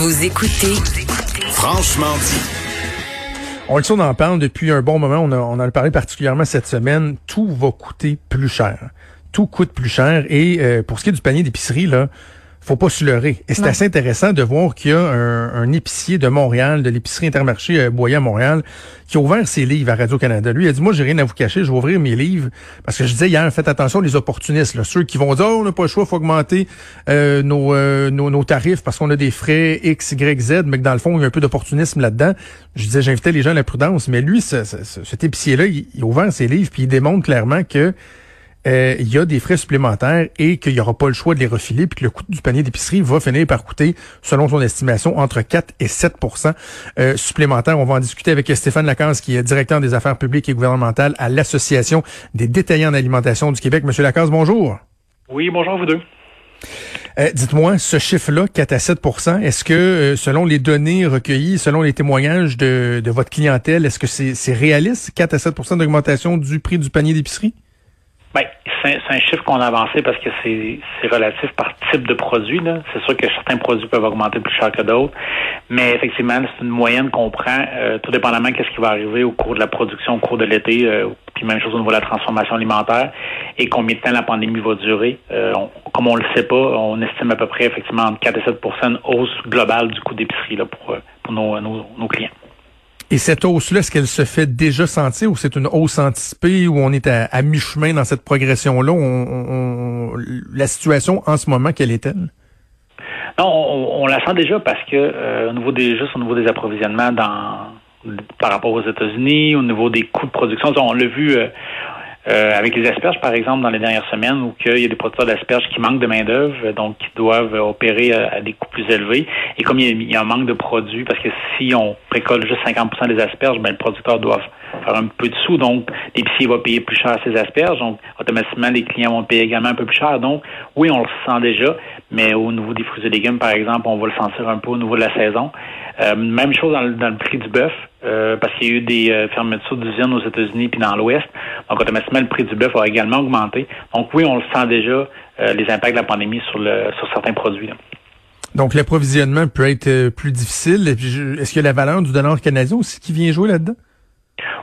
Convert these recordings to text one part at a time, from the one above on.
Vous écoutez Franchement dit. On le sait, on en parle depuis un bon moment. On, en a parlé particulièrement cette semaine. Tout va coûter plus cher. Tout coûte plus cher. Et euh, pour ce qui est du panier d'épicerie, là, faut pas se leurrer. Et c'est assez intéressant de voir qu'il y a un, épicier de Montréal, de l'épicerie Intermarché euh, Boyer à Montréal, qui a ouvert ses livres à Radio-Canada. Lui, il a dit, moi, j'ai rien à vous cacher, je vais ouvrir mes livres. Parce que je disais hier, faites attention les opportunistes, là, ceux qui vont dire, oh, on n'a pas le choix, faut augmenter euh, nos, euh, nos, nos, tarifs parce qu'on a des frais X, Y, Z, mais que dans le fond, il y a un peu d'opportunisme là-dedans. Je disais, j'invitais les gens à la prudence. Mais lui, cet épicier-là, il, il a ouvert ses livres, puis il démontre clairement que euh, il y a des frais supplémentaires et qu'il n'y aura pas le choix de les refiler, puis que le coût du panier d'épicerie va finir par coûter, selon son estimation, entre 4 et 7% euh, supplémentaires. On va en discuter avec Stéphane Lacasse, qui est directeur des affaires publiques et gouvernementales à l'Association des détaillants d'alimentation du Québec. Monsieur Lacasse, bonjour. Oui, bonjour vous deux. Euh, dites-moi, ce chiffre-là, 4 à 7% est-ce que, selon les données recueillies, selon les témoignages de, de votre clientèle, est-ce que c'est réaliste, 4 à 7% d'augmentation du prix du panier d'épicerie? Ben, c'est un chiffre qu'on a avancé parce que c'est relatif par type de produit. C'est sûr que certains produits peuvent augmenter plus cher que d'autres, mais effectivement, c'est une moyenne qu'on prend, euh, tout dépendamment qu'est-ce qui va arriver au cours de la production, au cours de l'été, euh, puis même chose au niveau de la transformation alimentaire, et combien de temps la pandémie va durer. Euh, comme on le sait pas, on estime à peu près effectivement entre 4 et 7 de hausse globale du coût d'épicerie pour, pour nos, nos clients. Et cette hausse-là, est-ce qu'elle se fait déjà sentir ou c'est une hausse anticipée ou on est à, mi-chemin dans cette progression-là? On, la situation en ce moment, quelle est-elle? Non, on, la sent déjà parce que euh, au niveau des juste au niveau des approvisionnements dans par rapport aux États-Unis, au niveau des coûts de production, on l'a vu euh, euh, avec les asperges, par exemple, dans les dernières semaines, où il y a des producteurs d'asperges qui manquent de main-d'œuvre, donc qui doivent opérer à, des coûts plus élevés. Et comme il y, a, un manque de produits, parce que si on récolte juste 50% des asperges, ben, le producteur doit faire un peu de sous, donc l'épicier va payer plus cher ses asperges, donc automatiquement les clients vont payer également un peu plus cher. Donc oui, on le sent déjà, mais au niveau des fruits et légumes, par exemple, on va le sentir un peu au niveau de la saison. Euh, même chose dans le, prix du bœuf, euh, parce qu'il y a eu des euh, fermetures d'usines aux États-Unis puis dans l'Ouest. Donc, automatiquement, le prix du bœuf a également augmenté. Donc, oui, on le sent déjà, les impacts de la pandémie sur, le, sur certains produits. Donc, l'approvisionnement peut être plus difficile. Est-ce qu'il y a la valeur du dollar canadien aussi qui vient jouer là-dedans?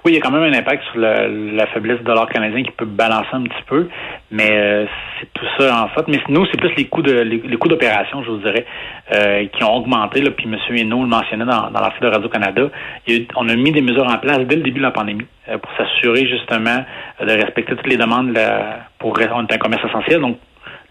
Oui, il y a quand même un impact sur la, faiblesse du dollar canadien qui peut balancer un petit peu, mais euh, c'est tout ça en fait. Mais nous, c'est plus les coûts de les, coûts d'opération, je vous dirais, euh, qui ont augmenté. Là, puis M. Hainaut le mentionnait dans, dans l'article de Radio-Canada. On a mis des mesures en place dès le début de la pandémie euh, pour s'assurer justement de respecter toutes les demandes pour on est un commerce essentiel. Donc,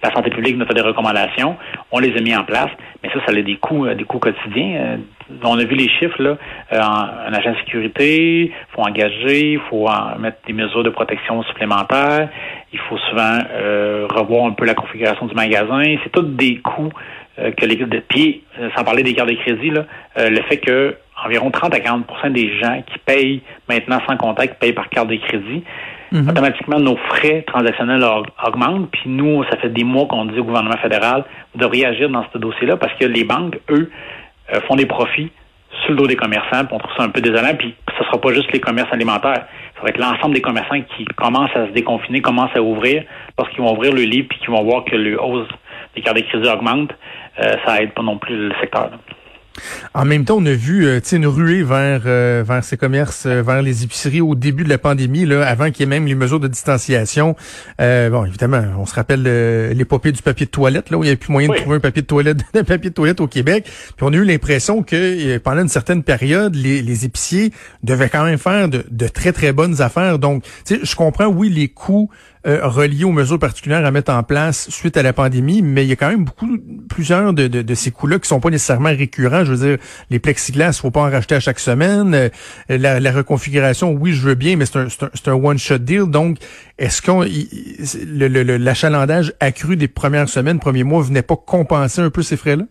la santé publique nous fait des recommandations, on les a mis en place, mais ça, ça a des coûts, des coûts quotidiens. On a vu les chiffres, là, euh, en, agent de sécurité, il faut engager, il faut mettre des mesures de protection supplémentaires, il faut souvent euh, revoir un peu la configuration du magasin. C'est tous des coûts euh, que les puis sans parler des cartes de crédit, là, le fait que environ 30 à 40% des gens qui payent maintenant sans contact payent par carte de crédit. Mhm. Automatiquement, nos frais transactionnels augmentent. Puis nous, ça fait des mois qu'on dit au gouvernement fédéral de réagir dans ce dossier-là parce que les banques, eux, euh, font des profits sur le dos des commerçants, puis on trouve ça un peu désolant, puis ce sera pas juste les commerces alimentaires, ça va être l'ensemble des commerçants qui commencent à se déconfiner, commencent à ouvrir, parce qu'ils vont ouvrir le livre, puis qu'ils vont voir que le hausse des cartes de crédit augmente, euh, ça aide pas non plus le secteur. En même temps, on a vu euh, une ruée vers euh, vers ces commerces, euh, vers les épiceries au début de la pandémie, là, avant qu'il y ait même les mesures de distanciation. bon, évidemment, on se rappelle l'épopée du papier de toilette, là où il n'y avait plus moyen de trouver un papier de toilette, un papier de toilette au Québec. Puis on a eu l'impression que pendant une certaine période, les, les épiciers devaient quand même faire de, de très très bonnes affaires. Donc, je comprends, oui, les coûts euh, reliés aux mesures particulières à mettre en place suite à la pandémie, mais il y a quand même beaucoup, plusieurs de, de, de ces coûts-là qui sont pas nécessairement récurrents. Je veux dire, les plexiglas, faut pas en racheter à chaque semaine. Euh, la, la, reconfiguration, oui, je veux bien, mais c'est un, un, un one-shot deal. Donc, est-ce qu'on l'achalandage accru des premières semaines, premiers mois, venait pas compenser un peu ces frais-là?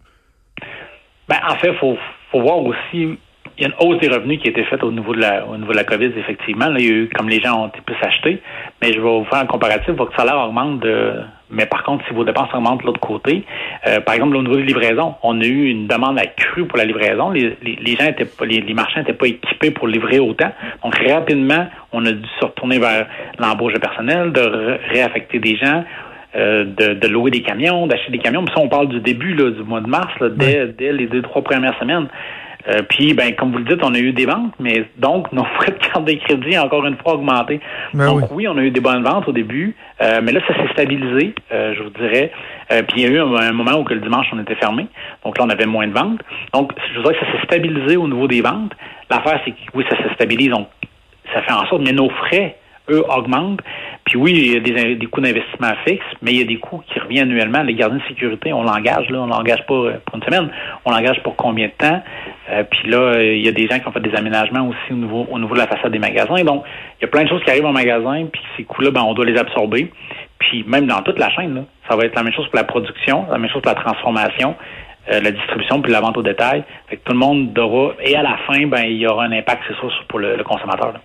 Ben, en fait, faut, faut voir aussi il y a une hausse des revenus qui a été faite au niveau de la au niveau de la COVID, effectivement. Là, il y a eu, comme les gens ont été plus achetés, mais je vais vous faire un comparatif. Votre salaire augmente de mais par contre, si vos dépenses augmentent de l'autre côté, euh, par exemple, au niveau des livraisons, on a eu une demande accrue pour la livraison. Les, les, gens étaient pas, les, marchands n'étaient pas équipés pour livrer autant. Donc, rapidement, on a dû se retourner vers l'embauche de personnel, de réaffecter des gens. de, louer des camions, d'acheter des camions. Mais ça, on parle du début du mois de mars, dès, dès les deux, trois premières semaines. Euh, puis, ben, comme vous le dites, on a eu des ventes, mais donc nos frais de carte de crédit ont encore une fois augmenté. Ben donc oui. on a eu des bonnes ventes au début, euh, mais là, ça s'est stabilisé, euh, je vous dirais. puis il y a eu un, moment où que le dimanche, on était fermé. Donc là, on avait moins de ventes. Donc, je vous dirais que ça s'est stabilisé au niveau des ventes. L'affaire, c'est que oui, ça se stabilise, donc ça fait en sorte, mais nos frais eux, augmentent. Puis oui, il y a des, des coûts d'investissement fixes, mais il y a des coûts qui reviennent annuellement. Les gardiens de sécurité, on l'engage, là, on l'engage pas euh, pour une semaine, on l'engage pour combien de temps? Euh, puis là, il y a des gens qui ont fait des aménagements aussi au niveau, au niveau de la façade des magasins. Donc, il y a plein de choses qui arrivent en magasin, puis ces coûts-là, ben, on doit les absorber. Puis même dans toute la chaîne, là, ça va être la même chose pour la production, la même chose pour la transformation. Euh, la distribution puis la vente au détail. Fait que tout le monde aura et à la fin, ben il y aura un impact, c'est sûr, pour le, consommateur. Là.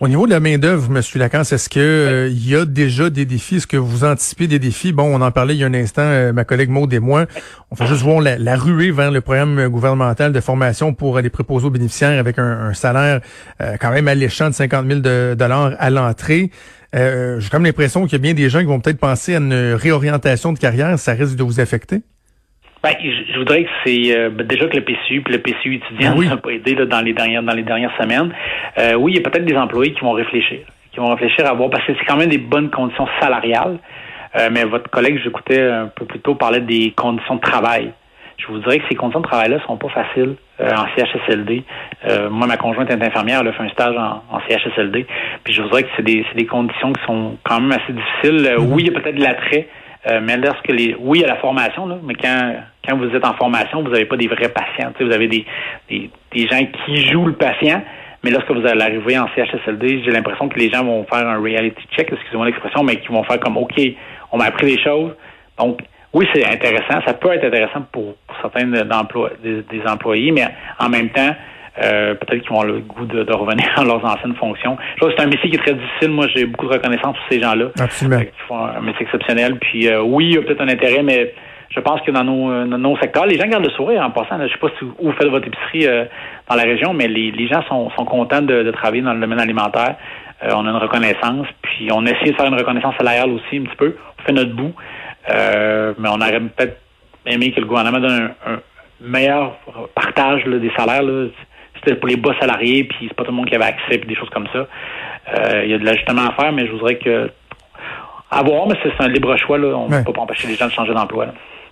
Au niveau de la main-d'œuvre, M. Lacan, est-ce que euh, il y a déjà des défis? Est-ce que vous anticipez des défis? Bon, on en parlait il y a un instant, euh, ma collègue Maud et moi. On fait juste voir la, ruée vers le programme gouvernemental de formation pour les préposés aux bénéficiaires avec un, salaire euh, quand même alléchant de 50 000 dollars à l'entrée. J'ai comme l'impression qu'il y a bien des gens qui vont peut-être penser à une réorientation de carrière. Ça risque de vous affecter? Ben, je, voudrais que c'est euh, ben, déjà que le PCU puis le PCU étudiant ah n'a pas aidé dans les dernières dans les dernières semaines. Euh, oui, il y a peut-être des employés qui vont réfléchir, qui vont réfléchir à voir parce que c'est quand même des bonnes conditions salariales. Euh, mais votre collègue, j'écoutais un peu plus tôt, parlait des conditions de travail. Je vous dirais que ces conditions de travail-là sont pas faciles en CHSLD. moi, ma conjointe est infirmière, elle a fait un stage en, CHSLD. Puis je vous dirais que c'est des, des conditions qui sont quand même assez difficiles. Mm-hmm. Oui, il y a peut-être de l'attrait euh, mais lorsque les, oui, a la formation, mais quand, quand vous êtes en formation, vous n'avez pas des vrais patients. Vous avez des, des, des, gens qui jouent le patient. Mais lorsque vous allez arriver en CHSLD, j'ai l'impression que les gens vont faire un reality check, excusez-moi l'expression, mais qui vont faire comme OK, on m'a appris des choses. Donc, oui, c'est intéressant. Ça peut être intéressant pour, certains d'emplois, des, employés, mais en même temps, euh, peut-être qu'ils vont avoir le goût de, revenir à leurs anciennes fonctions. Je trouve que c'est un métier qui est très difficile. Moi, j'ai beaucoup de reconnaissance pour ces gens-là. Absolument. Qui font un métier exceptionnel. Puis euh, oui, il y a peut-être un intérêt, mais je pense que dans nos, euh, nos secteurs, les gens gardent le sourire en passant. je sais pas si où vous faites votre épicerie dans la région, mais les, les gens sont, sont contents de, travailler dans le domaine alimentaire. on a une reconnaissance, puis on essaie de faire une reconnaissance salariale aussi un petit peu. On fait notre bout, mais on aurait peut-être aimé que le gouvernement donne un, meilleur partage des salaires. Là c'était pour les bas salariés, puis c'est pas tout le monde qui avait accès, puis des choses comme ça. Euh, il y a de l'ajustement à faire, mais je voudrais que à voir, mais c'est un libre choix. Là. On ne peut pas empêcher les gens de changer d'emploi.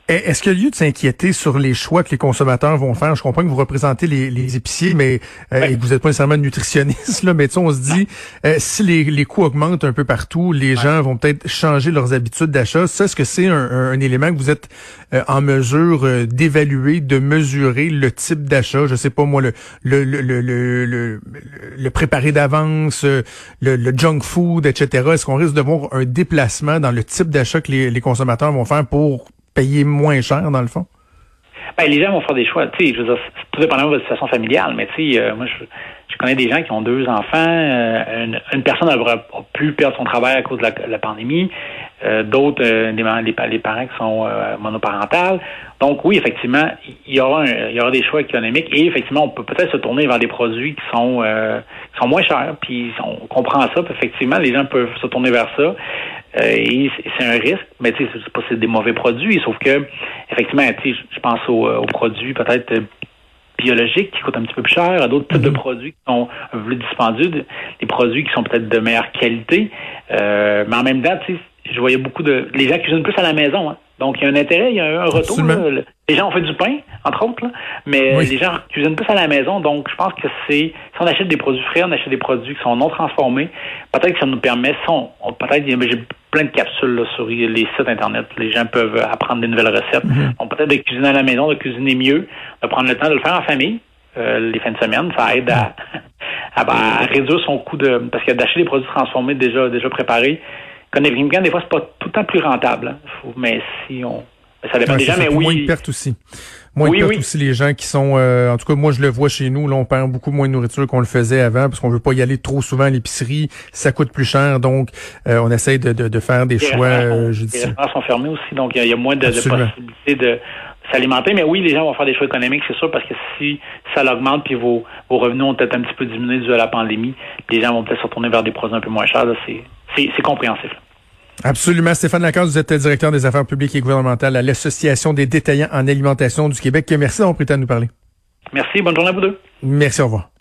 Est-ce qu'il y a lieu de s'inquiéter sur les choix que les consommateurs vont faire? Je comprends que vous représentez les, les épiciers, mais euh, et que vous n'êtes pas nécessairement nutritionniste, là, mais on se dit euh, si les, les coûts augmentent un peu partout, les gens vont peut-être changer leurs habitudes d'achat. Ça, est-ce que c'est un, un, élément que vous êtes euh, en mesure d'évaluer, de mesurer le type d'achat? Je sais pas moi, le le le le le, le, préparé d'avance, le, le junk food, etc. Est-ce qu'on risque de voir un déplacement dans le type d'achat que les, les consommateurs vont faire pour payer moins cher, dans le fond? Ben, les gens vont faire des choix. Tu sais, je veux dire, tout dépendamment de votre situation familiale, mais tu sais, euh, moi, je, connais des gens qui ont deux enfants. Euh, une, personne a, pu perdre son travail à cause de la, pandémie. Euh, d'autres, les, les, parents qui sont monoparentales. Donc, oui, effectivement, il y aura il y aura des choix économiques et effectivement, on peut peut-être se tourner vers des produits qui sont qui sont moins chers. Puis on comprend ça. Puis effectivement, les gens peuvent se tourner vers ça. Euh, et c'est un risque, mais tu sais, c'est pas c'est des mauvais produits, sauf que effectivement, tu sais, je pense aux, aux produits peut-être euh, biologiques qui coûtent un petit peu plus cher, à d'autres types de mhm. produits qui sont un peu plus dispendieux, des produits qui sont peut-être de meilleure qualité. Euh, mais en même temps, tu sais, je voyais beaucoup de. Les gens cuisinent plus à la maison. Hein. Donc, il y a un intérêt, il y a un retour. Les gens ont fait du pain, entre autres, mais les gens cuisinent plus à la maison. Donc, je pense que c'est. Si on achète des produits frais, on achète des produits qui sont non transformés, peut-être que ça nous permet. peut-être, j'ai plein de capsules sur les sites Internet. Les gens peuvent apprendre des nouvelles recettes. Mm-hmm. Donc, peut-être de cuisiner à la maison, de cuisiner mieux, de prendre le temps de le faire en famille. Euh, les fins de semaine, ça aide à, à, réduire son coût de parce que d'acheter des produits transformés déjà déjà préparés, Économiquement, des fois, c'est pas tout le temps plus rentable. Hein. mais si on. Ça dépend des gens, mais oui. Moins de pertes aussi. Moins de pertes aussi, les gens qui sont. Euh, en tout cas, moi, je le vois chez nous. Là, on perd beaucoup moins de nourriture qu'on le faisait avant parce qu'on veut pas y aller trop souvent à l'épicerie. Ça coûte plus cher. Donc, euh, on essaye de, de, de faire des choix euh, judicieux. Les restaurants sont fermés aussi. Donc, il y, a moins de, de possibilités de s'alimenter. Mais oui, les gens vont faire des choix économiques, c'est sûr, parce que si ça l'augmente puis vos, vos revenus ont peut-être un petit peu diminué dû à la pandémie, les gens vont peut-être se retourner vers des produits un peu moins chers. C'est compréhensif. Absolument. Stéphane Lacan, vous êtes directeur des affaires publiques et gouvernementales à l'Association des détaillants en alimentation du Québec. Merci d'avoir pris le temps de nous parler. Merci. Bonne journée à vous deux. Merci. Au revoir.